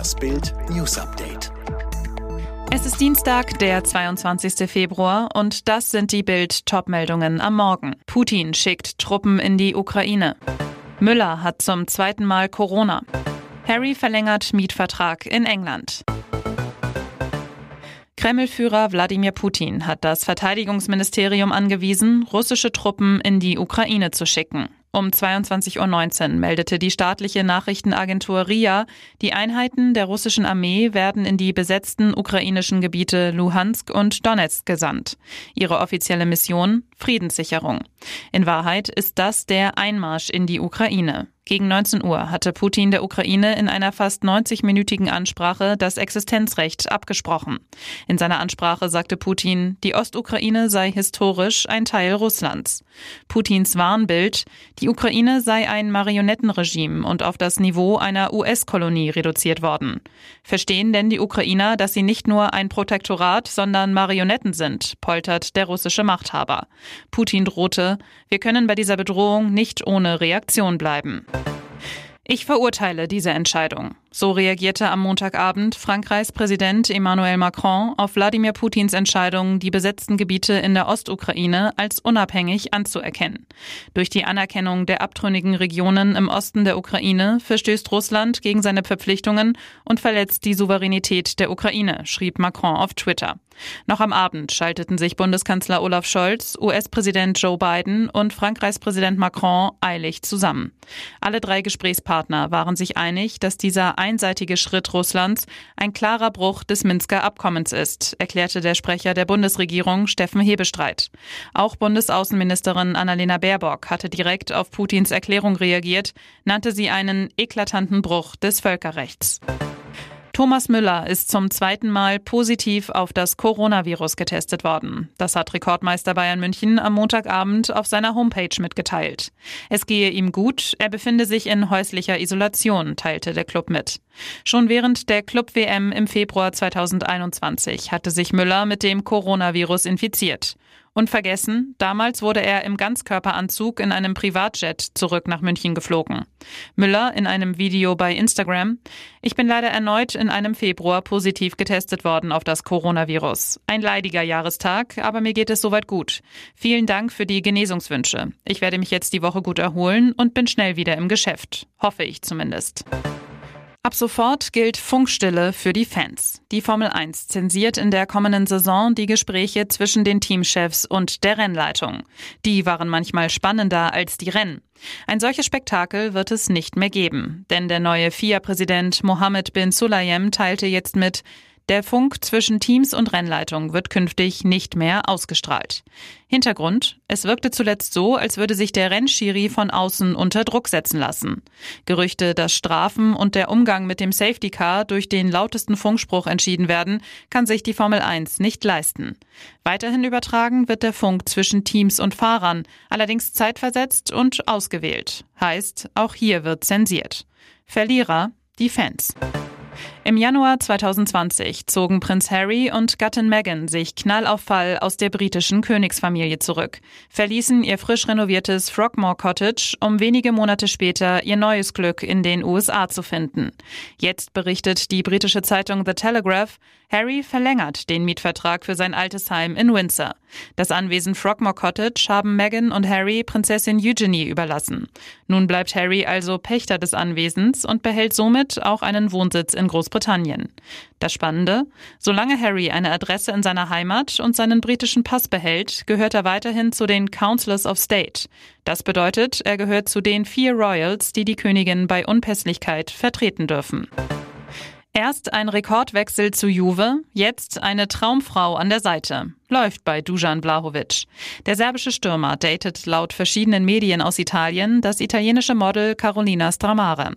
Das Bild News Update. Es ist Dienstag, der 22. Februar und das sind die Bild Topmeldungen am Morgen. Putin schickt Truppen in die Ukraine. Müller hat zum zweiten Mal Corona. Harry verlängert Mietvertrag in England. Kremlführer Wladimir Putin hat das Verteidigungsministerium angewiesen, russische Truppen in die Ukraine zu schicken. Um 22.19 Uhr meldete die staatliche Nachrichtenagentur RIA, die Einheiten der russischen Armee werden in die besetzten ukrainischen Gebiete Luhansk und Donetsk gesandt. Ihre offizielle Mission Friedenssicherung. In Wahrheit ist das der Einmarsch in die Ukraine. Gegen 19 Uhr hatte Putin der Ukraine in einer fast 90-minütigen Ansprache das Existenzrecht abgesprochen. In seiner Ansprache sagte Putin, die Ostukraine sei historisch ein Teil Russlands. Putins Warnbild, die Ukraine sei ein Marionettenregime und auf das Niveau einer US-Kolonie reduziert worden. Verstehen denn die Ukrainer, dass sie nicht nur ein Protektorat, sondern Marionetten sind, poltert der russische Machthaber. Putin drohte, wir können bei dieser Bedrohung nicht ohne Reaktion bleiben. Ich verurteile diese Entscheidung. So reagierte am Montagabend Frankreichs Präsident Emmanuel Macron auf Wladimir Putins Entscheidung, die besetzten Gebiete in der Ostukraine als unabhängig anzuerkennen. Durch die Anerkennung der abtrünnigen Regionen im Osten der Ukraine verstößt Russland gegen seine Verpflichtungen und verletzt die Souveränität der Ukraine, schrieb Macron auf Twitter. Noch am Abend schalteten sich Bundeskanzler Olaf Scholz, US-Präsident Joe Biden und Frankreichs Präsident Macron eilig zusammen. Alle drei Gesprächspartner waren sich einig, dass dieser einseitige Schritt Russlands ein klarer Bruch des Minsker Abkommens ist, erklärte der Sprecher der Bundesregierung Steffen Hebestreit. Auch Bundesaußenministerin Annalena Baerbock hatte direkt auf Putins Erklärung reagiert, nannte sie einen eklatanten Bruch des Völkerrechts. Thomas Müller ist zum zweiten Mal positiv auf das Coronavirus getestet worden. Das hat Rekordmeister Bayern München am Montagabend auf seiner Homepage mitgeteilt. Es gehe ihm gut, er befinde sich in häuslicher Isolation, teilte der Club mit. Schon während der Club WM im Februar 2021 hatte sich Müller mit dem Coronavirus infiziert. Und vergessen, damals wurde er im Ganzkörperanzug in einem Privatjet zurück nach München geflogen. Müller in einem Video bei Instagram. Ich bin leider erneut in einem Februar positiv getestet worden auf das Coronavirus. Ein leidiger Jahrestag, aber mir geht es soweit gut. Vielen Dank für die Genesungswünsche. Ich werde mich jetzt die Woche gut erholen und bin schnell wieder im Geschäft. Hoffe ich zumindest. Ab sofort gilt Funkstille für die Fans. Die Formel 1 zensiert in der kommenden Saison die Gespräche zwischen den Teamchefs und der Rennleitung. Die waren manchmal spannender als die Rennen. Ein solches Spektakel wird es nicht mehr geben, denn der neue FIA-Präsident Mohammed bin Sulayem teilte jetzt mit, der Funk zwischen Teams und Rennleitung wird künftig nicht mehr ausgestrahlt. Hintergrund, es wirkte zuletzt so, als würde sich der Rennschiri von außen unter Druck setzen lassen. Gerüchte, dass Strafen und der Umgang mit dem Safety Car durch den lautesten Funkspruch entschieden werden, kann sich die Formel 1 nicht leisten. Weiterhin übertragen wird der Funk zwischen Teams und Fahrern, allerdings zeitversetzt und ausgewählt. Heißt, auch hier wird zensiert. Verlierer, die Fans. Im Januar 2020 zogen Prinz Harry und Gattin Meghan sich knallauffall aus der britischen Königsfamilie zurück, verließen ihr frisch renoviertes Frogmore Cottage, um wenige Monate später ihr neues Glück in den USA zu finden. Jetzt berichtet die britische Zeitung The Telegraph, Harry verlängert den Mietvertrag für sein altes Heim in Windsor. Das Anwesen Frogmore Cottage haben Meghan und Harry Prinzessin Eugenie überlassen. Nun bleibt Harry also Pächter des Anwesens und behält somit auch einen Wohnsitz in Großbritannien. Das Spannende, solange Harry eine Adresse in seiner Heimat und seinen britischen Pass behält, gehört er weiterhin zu den Councillors of State. Das bedeutet, er gehört zu den vier Royals, die die Königin bei Unpässlichkeit vertreten dürfen. Erst ein Rekordwechsel zu Juve, jetzt eine Traumfrau an der Seite läuft bei Dujan Blahovic. Der serbische Stürmer datet laut verschiedenen Medien aus Italien das italienische Model Carolina Stramare.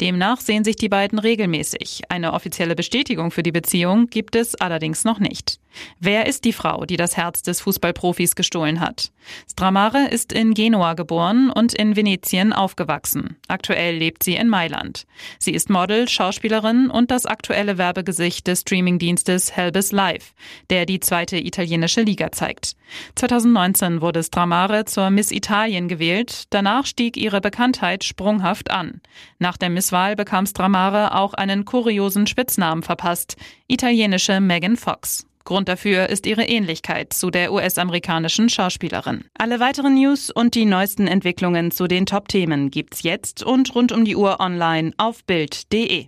Demnach sehen sich die beiden regelmäßig. Eine offizielle Bestätigung für die Beziehung gibt es allerdings noch nicht. Wer ist die Frau, die das Herz des Fußballprofis gestohlen hat? Stramare ist in Genua geboren und in Venetien aufgewachsen. Aktuell lebt sie in Mailand. Sie ist Model, Schauspielerin und das aktuelle Werbegesicht des Streamingdienstes Helbis Live, der die zweite italienische italienische Liga zeigt. 2019 wurde Stramare zur Miss Italien gewählt. Danach stieg ihre Bekanntheit sprunghaft an. Nach der Misswahl bekam Stramare auch einen kuriosen Spitznamen verpasst. Italienische Megan Fox. Grund dafür ist ihre Ähnlichkeit zu der US-amerikanischen Schauspielerin. Alle weiteren News und die neuesten Entwicklungen zu den Top-Themen gibt's jetzt und rund um die Uhr online auf Bild.de.